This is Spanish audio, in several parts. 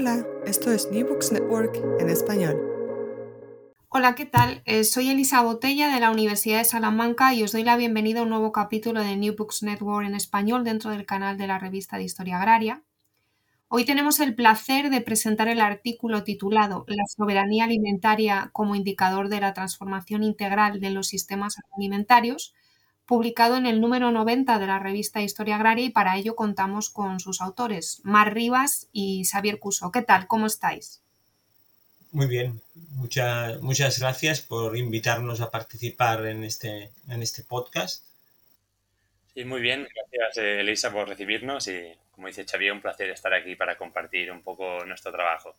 Hola, esto es New Books Network en español. Hola, ¿qué tal? Eh, soy Elisa Botella de la Universidad de Salamanca y os doy la bienvenida a un nuevo capítulo de New Books Network en español dentro del canal de la revista de Historia Agraria. Hoy tenemos el placer de presentar el artículo titulado La soberanía alimentaria como indicador de la transformación integral de los sistemas alimentarios, publicado en el número 90 de la revista Historia Agraria y para ello contamos con sus autores, Mar Rivas y Xavier Cuso. ¿Qué tal? ¿Cómo estáis? Muy bien, muchas muchas gracias por invitarnos a participar en este, en este podcast. Sí, muy bien, gracias Elisa por recibirnos y como dice Xavier, un placer estar aquí para compartir un poco nuestro trabajo.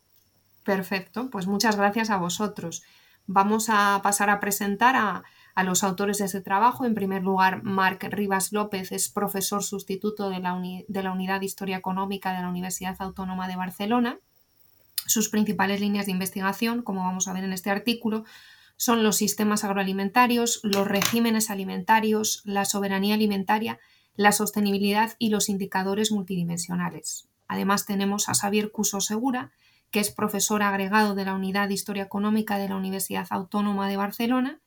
Perfecto, pues muchas gracias a vosotros. Vamos a pasar a presentar a, a los autores de ese trabajo. En primer lugar, Marc Rivas López es profesor sustituto de la, de la Unidad de Historia Económica de la Universidad Autónoma de Barcelona. Sus principales líneas de investigación, como vamos a ver en este artículo, son los sistemas agroalimentarios, los regímenes alimentarios, la soberanía alimentaria, la sostenibilidad y los indicadores multidimensionales. Además tenemos a Xavier Cuso Segura, que es profesor agregado de la Unidad de Historia Económica de la Universidad Autónoma de Barcelona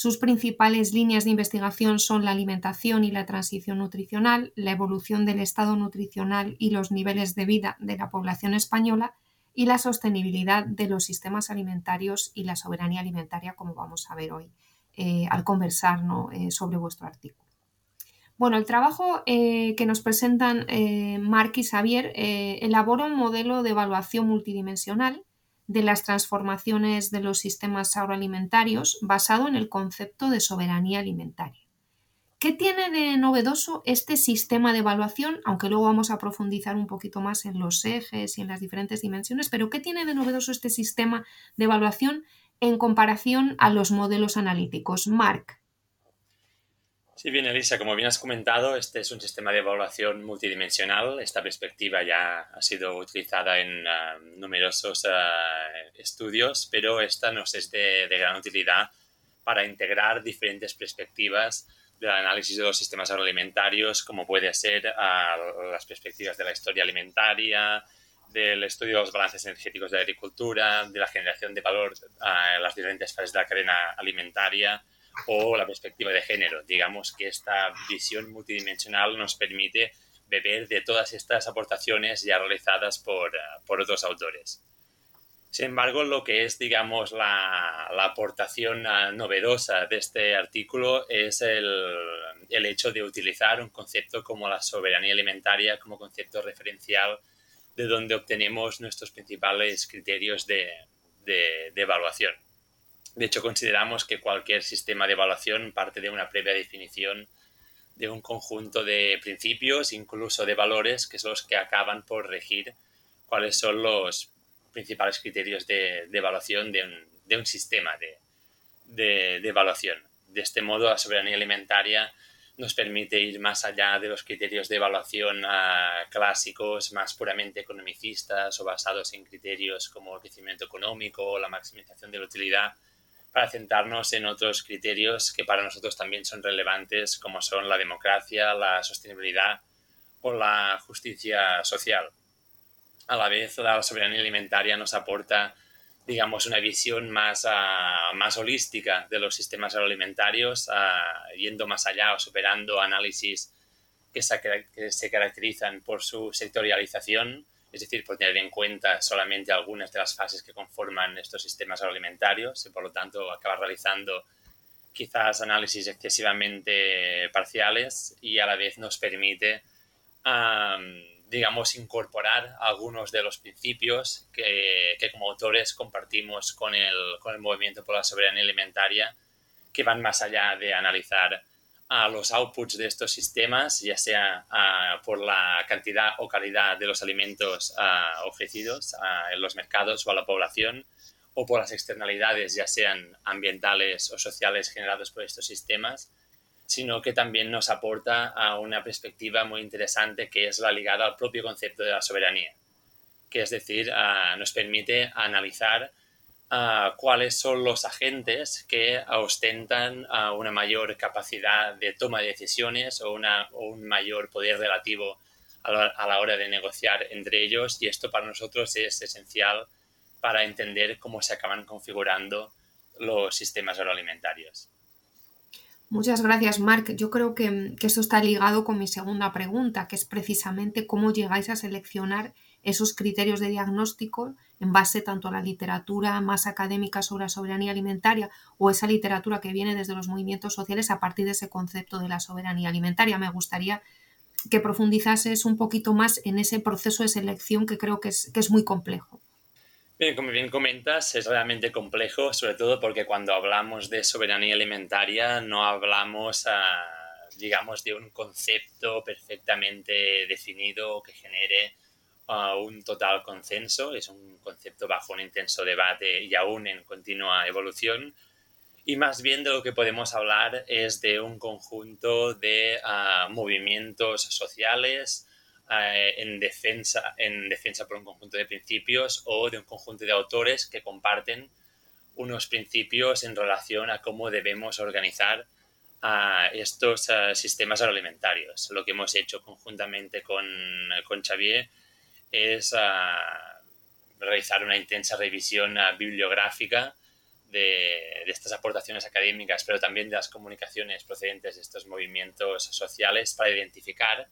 sus principales líneas de investigación son la alimentación y la transición nutricional, la evolución del estado nutricional y los niveles de vida de la población española y la sostenibilidad de los sistemas alimentarios y la soberanía alimentaria, como vamos a ver hoy eh, al conversar eh, sobre vuestro artículo. Bueno, el trabajo eh, que nos presentan Mark y Xavier elabora un modelo de evaluación multidimensional de las transformaciones de los sistemas agroalimentarios basado en el concepto de soberanía alimentaria. ¿Qué tiene de novedoso este sistema de evaluación? Aunque luego vamos a profundizar un poquito más en los ejes y en las diferentes dimensiones, pero ¿qué tiene de novedoso este sistema de evaluación en comparación a los modelos analíticos? Mark. Sí, bien, Elisa, como bien has comentado, este es un sistema de evaluación multidimensional. Esta perspectiva ya ha sido utilizada en ah, numerosos ah, estudios, pero esta nos es de, gran utilidad para integrar diferentes perspectivas del análisis de los sistemas agroalimentarios, como puede ser ah, las perspectivas de la historia alimentaria, del estudio de los balances energéticos de la agricultura, de la generación de valor en las diferentes fases de la cadena alimentaria, o la perspectiva de género. Digamos que esta visión multidimensional nos permite beber de todas estas aportaciones ya realizadas por, eh, otros autores. Sin embargo, lo que es, digamos, la, aportación eh, novedosa de este artículo es el, hecho de utilizar un concepto como la soberanía alimentaria como concepto referencial de donde obtenemos nuestros principales criterios de evaluación. De hecho, consideramos que cualquier sistema de evaluación parte de una previa definición de un conjunto de principios, incluso de valores, que son los que acaban por regir cuáles son los principales criterios de, evaluación de un, sistema de, evaluación. De este modo, la soberanía alimentaria nos permite ir más allá de los criterios de evaluación ah, clásicos, más puramente economicistas o basados en criterios como el crecimiento económico o la maximización de la utilidad, para centrarnos en otros criterios que para nosotros también son relevantes, como son la democracia, la sostenibilidad o la justicia social. A la vez, la soberanía alimentaria nos aporta, digamos, una visión más, ah, más holística de los sistemas agroalimentarios, ah, yendo más allá o superando análisis que se caracterizan por su sectorialización es decir, por tener en cuenta solamente algunas de las fases que conforman estos sistemas agroalimentarios y por lo tanto acaba realizando quizás análisis excesivamente parciales y a la vez nos permite, digamos, incorporar algunos de los principios que, que, como autores compartimos con el, con el movimiento por la soberanía alimentaria que van más allá de analizar a los outputs de estos sistemas, ya sea ah, por la cantidad o calidad de los alimentos ah, ofrecidos ah, en los mercados o a la población, o por las externalidades, ya sean ambientales o sociales generadas por estos sistemas, sino que también nos aporta a una perspectiva muy interesante que es la ligada al propio concepto de la soberanía, que es decir, nos permite analizar cuáles son los agentes que ostentan una mayor capacidad de toma de decisiones o, una, un mayor poder relativo a la, hora de negociar entre ellos y esto para nosotros es esencial para entender cómo se acaban configurando los sistemas agroalimentarios. Muchas gracias, Marc. Yo creo que, que, esto está ligado con mi segunda pregunta, que es precisamente cómo llegáis a seleccionar esos criterios de diagnóstico en base tanto a la literatura más académica sobre la soberanía alimentaria o esa literatura que viene desde los movimientos sociales a partir de ese concepto de la soberanía alimentaria. Me gustaría que profundizases un poquito más en ese proceso de selección que creo que es, muy complejo. Bien, como bien comentas, es realmente complejo, sobre todo porque cuando hablamos de soberanía alimentaria no hablamos, digamos, de un concepto perfectamente definido que genere ah, un total consenso. Es un concepto bajo un intenso debate y aún en continua evolución y más bien de lo que podemos hablar es de un conjunto de ah, movimientos sociales eh, en, defensa, en defensa por un conjunto de principios o de un conjunto de autores que comparten unos principios en relación a cómo debemos organizar a estos ah, sistemas agroalimentarios. Lo que hemos hecho conjuntamente con, con Xavier es ah, realizar una intensa revisión bibliográfica de, estas aportaciones académicas, pero también de las comunicaciones procedentes de estos movimientos sociales para identificar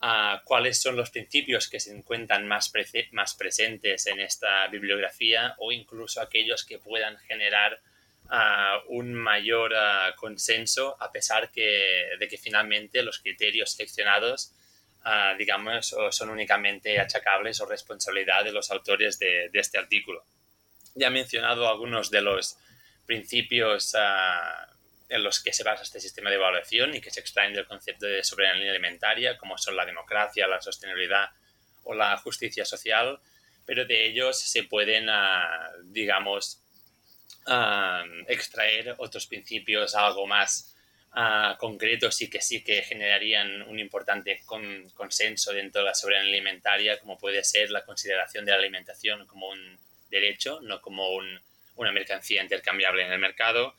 ah, cuáles son los principios que se encuentran más, más presentes en esta bibliografía o incluso aquellos que puedan generar ah, un mayor ah, consenso a pesar que, de que finalmente los criterios seleccionados digamos, son únicamente achacables o responsabilidad de los autores de este artículo. Ya he mencionado algunos de los principios ah, en los que se basa este sistema de evaluación y que se extraen del concepto de soberanía alimentaria, como son la democracia, la sostenibilidad o la justicia social, pero de ellos se pueden, ah, digamos, ah, extraer otros principios algo más concretos y que sí que generarían un importante consenso dentro de la soberanía alimentaria, como puede ser la consideración de la alimentación como un derecho, no como una mercancía intercambiable en el mercado,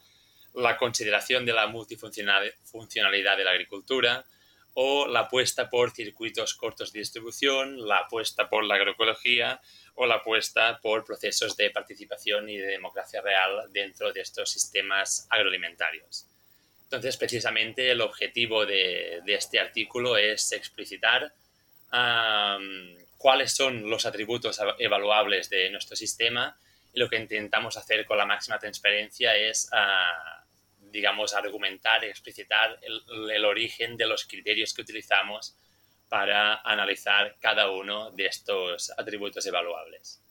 la consideración de la multifuncionalidad de la agricultura o la apuesta por circuitos cortos de distribución, la apuesta por la agroecología o la apuesta por procesos de participación y de democracia real dentro de estos sistemas agroalimentarios. Entonces, precisamente el objetivo de, este artículo es explicitar cuáles son los atributos evaluables de nuestro sistema y lo que intentamos hacer con la máxima transparencia es, ah, digamos, argumentar, explicitar el, origen de los criterios que utilizamos para analizar cada uno de estos atributos evaluables.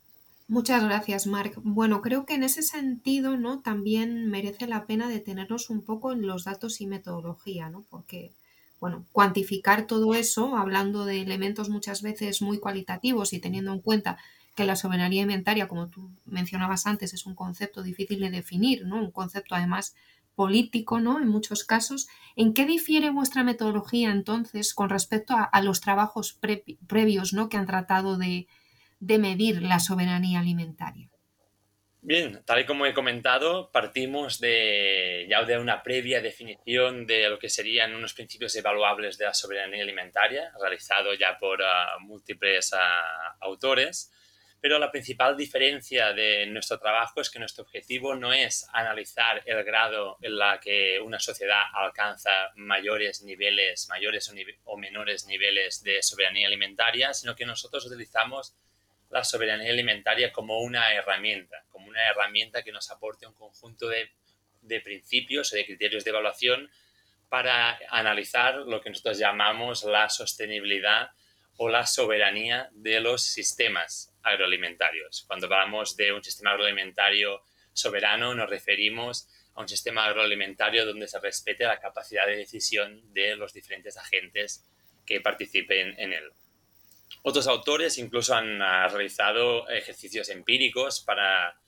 Muchas gracias, Marc. Bueno, creo que en ese sentido, ¿no? También merece la pena detenernos un poco en los datos y metodología, ¿no? Porque bueno, cuantificar todo eso, hablando de elementos muchas veces muy cualitativos y teniendo en cuenta que la soberanía alimentaria, como tú mencionabas antes, es un concepto difícil de definir, ¿no? Un concepto además político, ¿no? En muchos casos. ¿En qué difiere vuestra metodología entonces con respecto a, los trabajos previos, ¿no? Que han tratado de medir la soberanía alimentaria. Bien, tal y como he comentado, partimos de ya de una previa definición de lo que serían unos principios evaluables de la soberanía alimentaria, realizado ya por ah, múltiples ah, autores, pero la principal diferencia de nuestro trabajo es que nuestro objetivo no es analizar el grado en la que una sociedad alcanza mayores niveles, mayores o menores niveles de soberanía alimentaria, sino que nosotros utilizamos la soberanía alimentaria como una herramienta, como una herramienta que nos aporte un conjunto de, principios o de criterios de evaluación para analizar lo que nosotros llamamos la sostenibilidad o la soberanía de los sistemas agroalimentarios. Cuando hablamos de un sistema agroalimentario soberano nos referimos a un sistema agroalimentario donde se respete la capacidad de decisión de los diferentes agentes que participen en él. Otros autores incluso han ah, realizado ejercicios empíricos para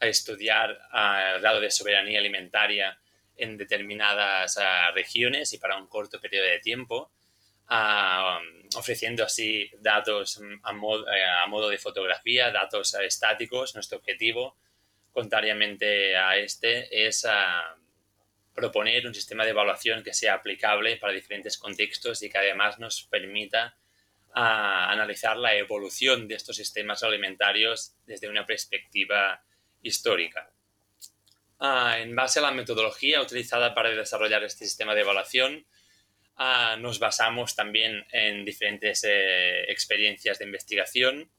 estudiar ah, el grado de soberanía alimentaria en determinadas ah, regiones y para un corto periodo de tiempo, ofreciendo así datos mm, eh, a modo, de fotografía, datos estáticos. Nuestro objetivo, contrariamente a este, es proponer un sistema de evaluación que sea aplicable para diferentes contextos y que además nos permita a analizar la evolución de estos sistemas alimentarios desde una perspectiva histórica. Ah, en base a la metodología utilizada para desarrollar este sistema de evaluación, ah, nos basamos también en diferentes eh, experiencias de investigación.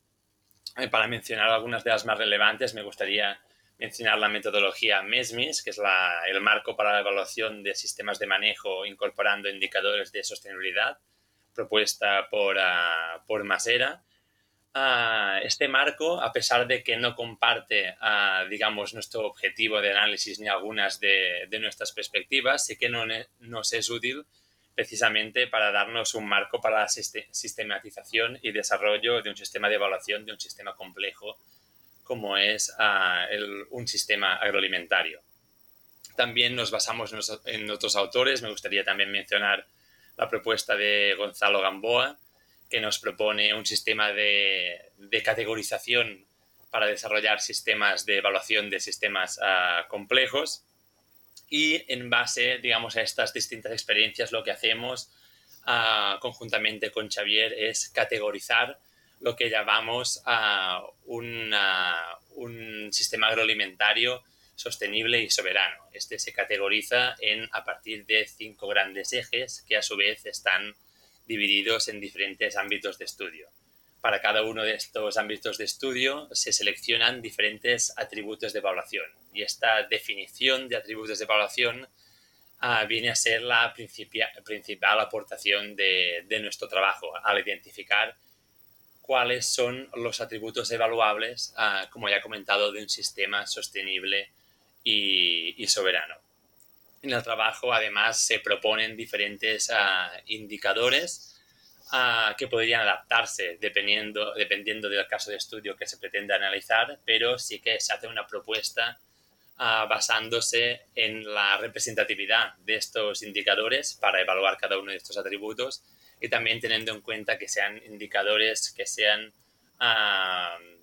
Eh, para mencionar algunas de las más relevantes, me gustaría mencionar la metodología MESMIS, que es el marco para la evaluación de sistemas de manejo incorporando indicadores de sostenibilidad, propuesta por, uh, por Masera. Ah, este marco, a pesar de que no comparte, ah, digamos, nuestro objetivo de análisis ni algunas de, nuestras perspectivas, sí que no, nos es útil precisamente para darnos un marco para la sistematización y desarrollo de un sistema de evaluación de un sistema complejo como es un sistema agroalimentario. También nos basamos en otros autores, me gustaría también mencionar la propuesta de Gonzalo Gamboa, que nos propone un sistema de, categorización para desarrollar sistemas de evaluación de sistemas ah, complejos. Y en base, digamos, a estas distintas experiencias, lo que hacemos ah, conjuntamente con Xavier es categorizar lo que llamamos a ah, un sistema agroalimentario sostenible y soberano. Este se categoriza en a partir de cinco grandes ejes que a su vez están divididos en diferentes ámbitos de estudio. Para cada uno de estos ámbitos de estudio se seleccionan diferentes atributos de evaluación y esta definición de atributos de evaluación ah, viene a ser la principal aportación de, nuestro trabajo al identificar cuáles son los atributos evaluables, ah, como ya he comentado, de un sistema sostenible y, soberano. En el trabajo, además, se proponen diferentes ah, indicadores ah, que podrían adaptarse dependiendo, dependiendo del caso de estudio que se pretende analizar, pero sí que se hace una propuesta ah, basándose en la representatividad de estos indicadores para evaluar cada uno de estos atributos y también teniendo en cuenta que sean indicadores que sean,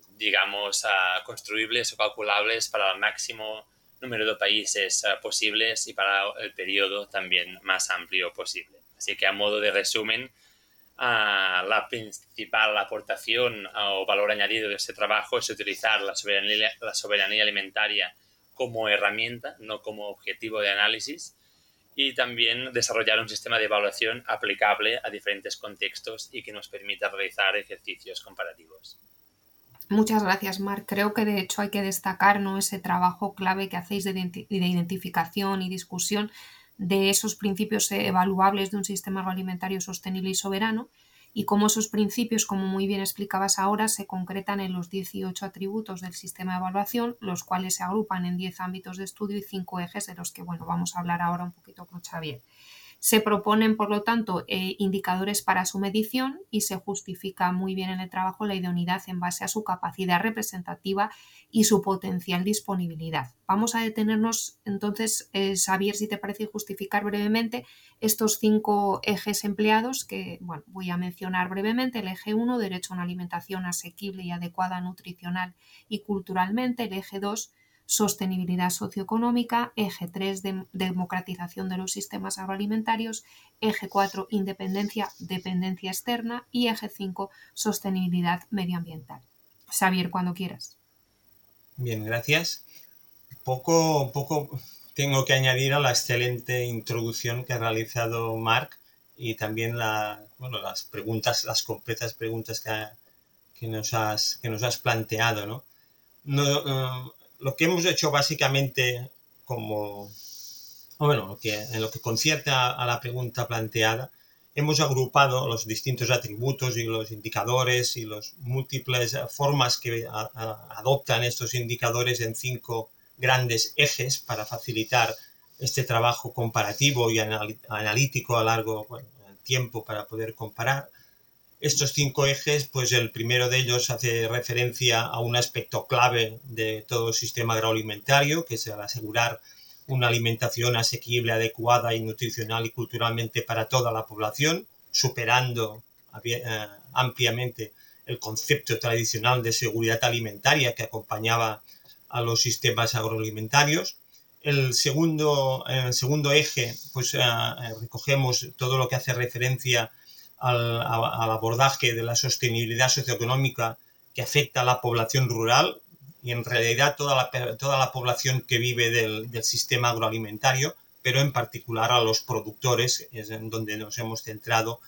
digamos, construibles o calculables para el máximo número de países eh, posibles y para el periodo también más amplio posible. Así que a modo de resumen, ah, la principal aportación o valor añadido de este trabajo es utilizar la soberanía, la soberanía alimentaria como herramienta, no como objetivo de análisis, y también desarrollar un sistema de evaluación aplicable a diferentes contextos y que nos permita realizar ejercicios comparativos. Muchas gracias, Marc. Creo que de hecho hay que destacar ¿no? ese trabajo clave que hacéis de, de identificación y discusión de esos principios evaluables de un sistema agroalimentario sostenible y soberano y cómo esos principios, como muy bien explicabas ahora, se concretan en los 18 atributos del sistema de evaluación, los cuales se agrupan en 10 ámbitos de estudio y 5 ejes de los que bueno, vamos a hablar ahora un poquito con Xavier. Se proponen, por lo tanto, eh, indicadores para su medición y se justifica muy bien en el trabajo la idoneidad en base a su capacidad representativa y su potencial disponibilidad. Vamos a detenernos entonces, eh, Xavier, si te parece justificar brevemente estos cinco ejes empleados que bueno, voy a mencionar brevemente. El eje 1, derecho a una alimentación asequible y adecuada nutricional y culturalmente. El eje 2, sostenibilidad socioeconómica, eje 3, democratización de los sistemas agroalimentarios, eje 4, independencia, dependencia externa y eje 5, sostenibilidad medioambiental. Xavier, cuando quieras. Bien, gracias. Poco, poco tengo que añadir a la excelente introducción que ha realizado Marc y también la, bueno, las preguntas, las completas preguntas que, que, nos, has, que nos has planteado. ¿no? eh, lo que hemos hecho básicamente como, bueno, que, en lo que concierne a, la pregunta planteada, hemos agrupado los distintos atributos y los indicadores y las múltiples formas que adoptan estos indicadores en cinco grandes ejes para facilitar este trabajo comparativo y analítico a largo tiempo para poder comparar estos cinco ejes, pues el primero de ellos hace referencia a un aspecto clave de todo el sistema agroalimentario, que es el asegurar una alimentación asequible, adecuada y nutricional y culturalmente para toda la población, superando eh, ampliamente el concepto tradicional de seguridad alimentaria que acompañaba a los sistemas agroalimentarios. El segundo, el segundo eje, pues eh, recogemos todo lo que hace referencia al, abordaje de la sostenibilidad socioeconómica que afecta a la población rural y en realidad toda la, toda la población que vive del, del sistema agroalimentario, pero en particular a los productores, es en donde nos hemos centrado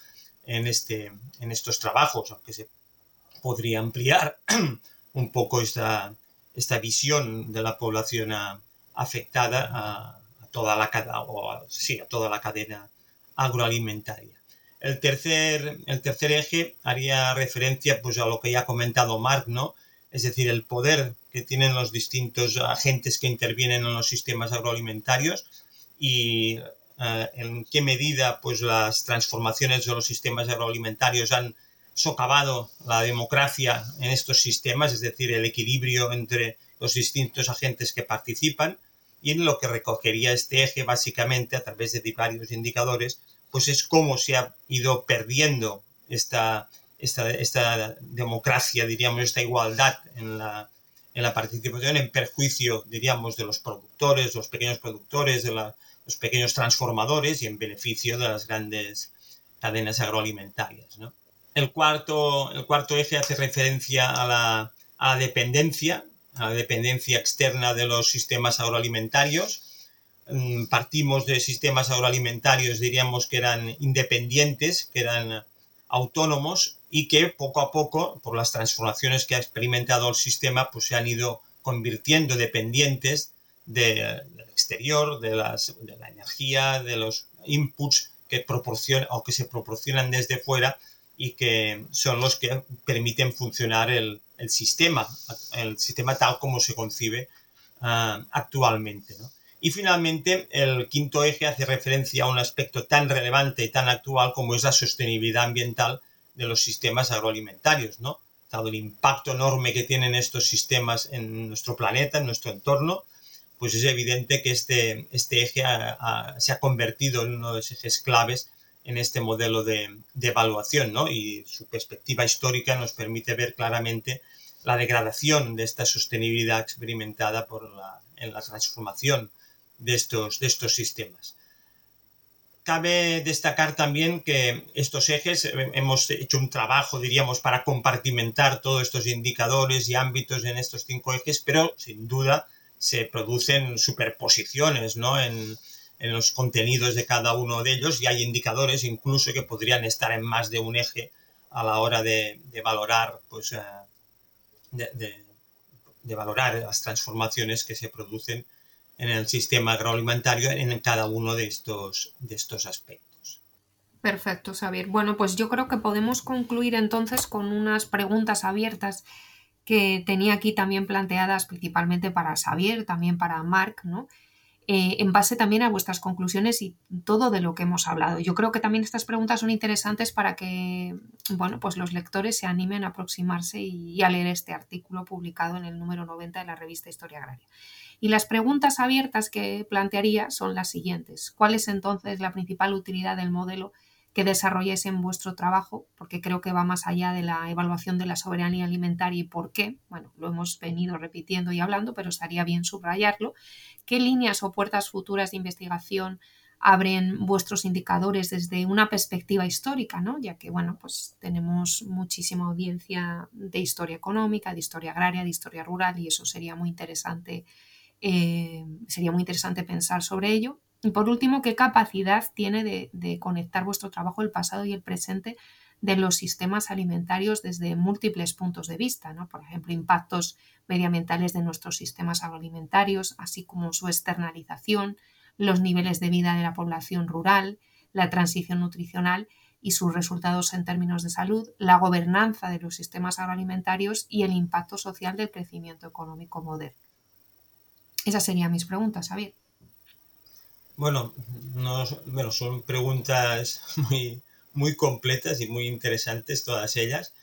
en, este, en estos trabajos, aunque se podría ampliar un poco esta, esta visión de la población afectada a, toda la, o sí, a toda la cadena agroalimentaria. El tercer, el tercer eje haría referencia pues, a lo que ya ha comentado Marc, ¿no? es decir, el poder que tienen los distintos agentes que intervienen en los sistemas agroalimentarios y eh, en qué medida pues, las transformaciones de los sistemas agroalimentarios han socavado la democracia en estos sistemas, es decir, el equilibrio entre los distintos agentes que participan y en lo que recogería este eje básicamente a través de varios indicadores, pues es cómo se ha ido perdiendo esta, esta, esta democracia, diríamos, esta igualdad en la, en la participación en perjuicio, diríamos, de los productores, los pequeños productores, de los pequeños transformadores y en beneficio de las grandes cadenas agroalimentarias. El, cuarto, el cuarto eje hace referencia a la, a la dependencia, a la dependencia externa de los sistemas agroalimentarios. Mm, partimos de sistemas agroalimentarios, diríamos que eran independientes, que eran autónomos y que poco a poco, por las transformaciones que ha experimentado el sistema, pues se han ido convirtiendo dependientes del exterior, de, las, de la energía, de los inputs que proporcionan o que se proporcionan desde fuera y que son los que permiten funcionar el, sistema, el sistema tal como se concibe uh, actualmente. ¿no? Y finalmente, el quinto eje hace referencia a un aspecto tan relevante y tan actual como es la sostenibilidad ambiental de los sistemas agroalimentarios, ¿no? Dado el impacto enorme que tienen estos sistemas en nuestro planeta, en nuestro entorno, pues es evidente que este, este eje se ha convertido en uno de los ejes claves en este modelo de, evaluación, ¿no? Y su perspectiva histórica nos permite ver claramente la degradación de esta sostenibilidad experimentada por en la transformación de estos, de estos sistemas. Cabe destacar también que estos ejes, eh, hemos hecho un trabajo, diríamos, para compartimentar todos estos indicadores y ámbitos en estos cinco ejes, pero sin duda se producen superposiciones ¿no? en, en los contenidos de cada uno de ellos y hay indicadores incluso que podrían estar en más de un eje a la hora de, valorar pues eh, de, valorar las transformaciones que se producen en el sistema agroalimentario en cada uno de estos, de estos aspectos. Perfecto, Xavier. Bueno, pues yo creo que podemos concluir entonces con unas preguntas abiertas que tenía aquí también planteadas principalmente para Xavier, también para Marc, ¿no? Eh, en base también a vuestras conclusiones y todo de lo que hemos hablado. Yo creo que también estas preguntas son interesantes para que bueno, pues los lectores se animen a aproximarse y, a leer este artículo publicado en el número 90 de la revista Historia Agraria. Y las preguntas abiertas que plantearía son las siguientes. ¿Cuál es entonces la principal utilidad del modelo que desarrolléis en vuestro trabajo, porque creo que va más allá de la evaluación de la soberanía alimentaria y por qué. Bueno, lo hemos venido repitiendo y hablando, pero estaría bien subrayarlo. ¿Qué líneas o puertas futuras de investigación abren vuestros indicadores desde una perspectiva histórica, ¿no? Ya que, bueno, pues tenemos muchísima audiencia de historia económica, de historia agraria, de historia rural y eso sería muy interesante, eh, sería muy interesante pensar sobre ello. Y por último, ¿qué capacidad tiene de, conectar vuestro trabajo, el pasado y el presente de los sistemas alimentarios desde múltiples puntos de vista? ¿no? Por ejemplo, impactos medioambientales de nuestros sistemas agroalimentarios, así como su externalización, los niveles de vida de la población rural, la transición nutricional y sus resultados en términos de salud, la gobernanza de los sistemas agroalimentarios y el impacto social del crecimiento económico moderno. Esas serían mis preguntas, Xavier. Bueno, bueno, son preguntas muy, muy completas y muy interesantes todas ellas.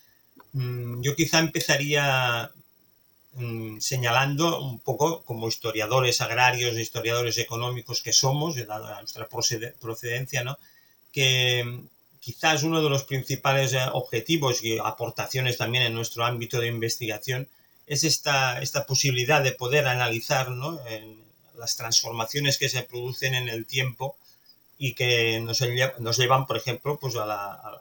Mm, yo quizá empezaría mm, señalando un poco como historiadores agrarios, historiadores económicos que somos, dada nuestra procedencia, ¿no? que quizás uno de los principales eh, objetivos y aportaciones también en nuestro ámbito de investigación es esta, esta posibilidad de poder analizar ¿no? en, las transformaciones que se producen en el tiempo y que nos, nos llevan, por ejemplo, pues a,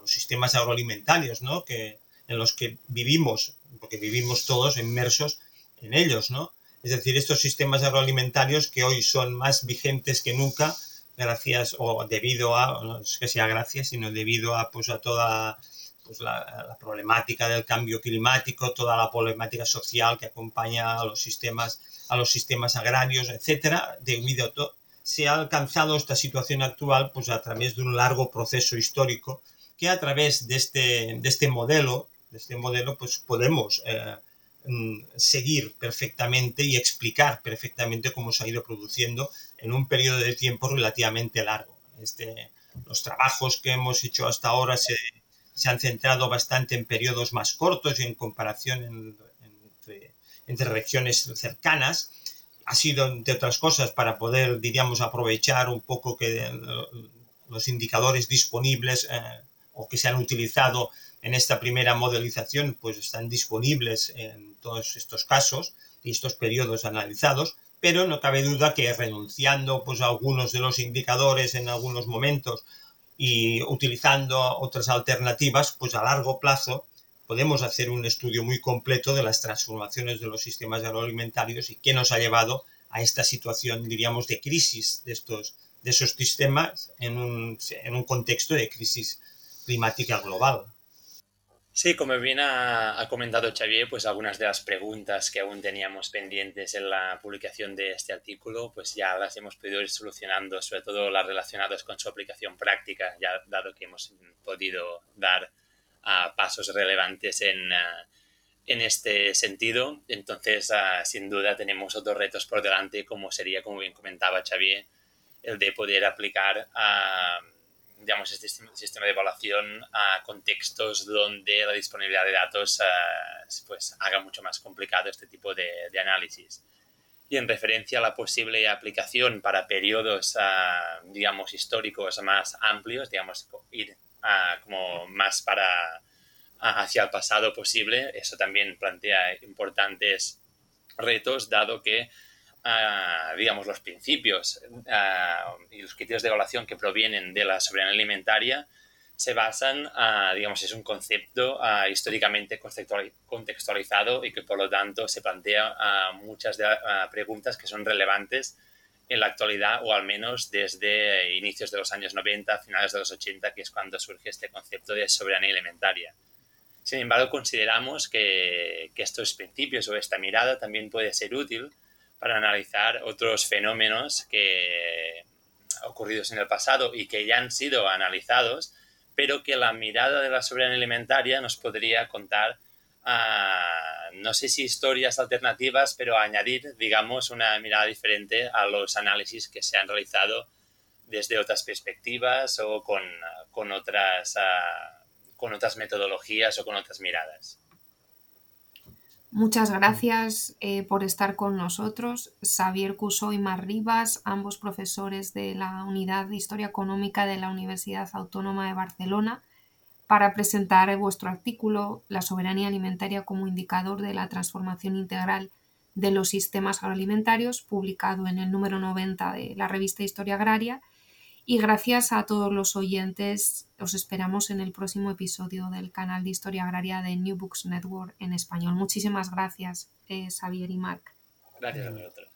los sistemas agroalimentarios, ¿no? Que, en los que vivimos, porque vivimos todos inmersos en ellos, ¿no? Es decir, estos sistemas agroalimentarios que hoy son más vigentes que nunca, gracias o debido a, no es que sea gracias, sino debido a, pues, a toda pues, la, problemática del cambio climático, toda la problemática social que acompaña a los sistemas, a los sistemas agrarios, etcétera, debido a todo, se ha alcanzado esta situación actual pues a través de un largo proceso histórico que a través de este, de este modelo, de este modelo pues podemos eh, mm, seguir perfectamente y explicar perfectamente cómo se ha ido produciendo en un periodo de tiempo relativamente largo. Este, los trabajos que hemos hecho hasta ahora se, se han centrado bastante en periodos más cortos y en comparación entre, regiones cercanas. Ha sido, entre otras cosas, para poder, diríamos, aprovechar un poco que los indicadores disponibles eh, o que se han utilizado en esta primera modelización, pues están disponibles en todos estos casos y estos periodos analizados, pero no cabe duda que renunciando pues, a algunos de los indicadores en algunos momentos y utilizando otras alternativas, pues a largo plazo podemos hacer un estudio muy completo de las transformaciones de los sistemas agroalimentarios y qué nos ha llevado a esta situación, diríamos, de crisis de, estos, de esos sistemas en un, en un contexto de crisis climática global. Sí, como bien ha, comentado Xavier, pues algunas de las preguntas que aún teníamos pendientes en la publicación de este artículo, pues ya las hemos podido ir solucionando, sobre todo las relacionadas con su aplicación práctica, ya dado que hemos podido dar pasos relevantes en, en este sentido. Entonces, sin duda, tenemos otros retos por delante, como sería, como bien comentaba Xavier, el de poder aplicar a digamos, este sistema de evaluación a contextos donde la disponibilidad de datos pues, haga mucho más complicado este tipo de, de, análisis. Y en referencia a la posible aplicación para periodos, digamos, históricos más amplios, digamos, ir como más para hacia el pasado posible. Eso también plantea importantes retos, dado que, digamos, los principios y los criterios de evaluación que provienen de la soberanía alimentaria se basan, digamos, es un concepto históricamente contextualizado y que por lo tanto se plantea muchas de, preguntas que son relevantes en la actualidad o al menos desde inicios de los años 90, finales de los 80, que es cuando surge este concepto de soberanía alimentaria. Sin embargo, consideramos que, que estos principios o esta mirada también puede ser útil para analizar otros fenómenos que ocurridos en el pasado y que ya han sido analizados, pero que la mirada de la soberanía alimentaria nos podría contar no sé si historias alternativas, pero añadir, digamos, una mirada diferente a los análisis que se han realizado desde otras perspectivas o con, con otras, ah, con otras metodologías o con otras miradas. Muchas gracias eh, por estar con nosotros. Xavier Cusó y Mar Rivas, ambos profesores de la Unidad de Historia Económica de la Universidad Autónoma de Barcelona para presentar vuestro artículo La soberanía alimentaria como indicador de la transformación integral de los sistemas agroalimentarios, publicado en el número 90 de la revista Historia Agraria. Y gracias a todos los oyentes, os esperamos en el próximo episodio del canal de Historia Agraria de New Books Network en español. Muchísimas gracias, eh, Xavier y Marc. Gracias a vosotros.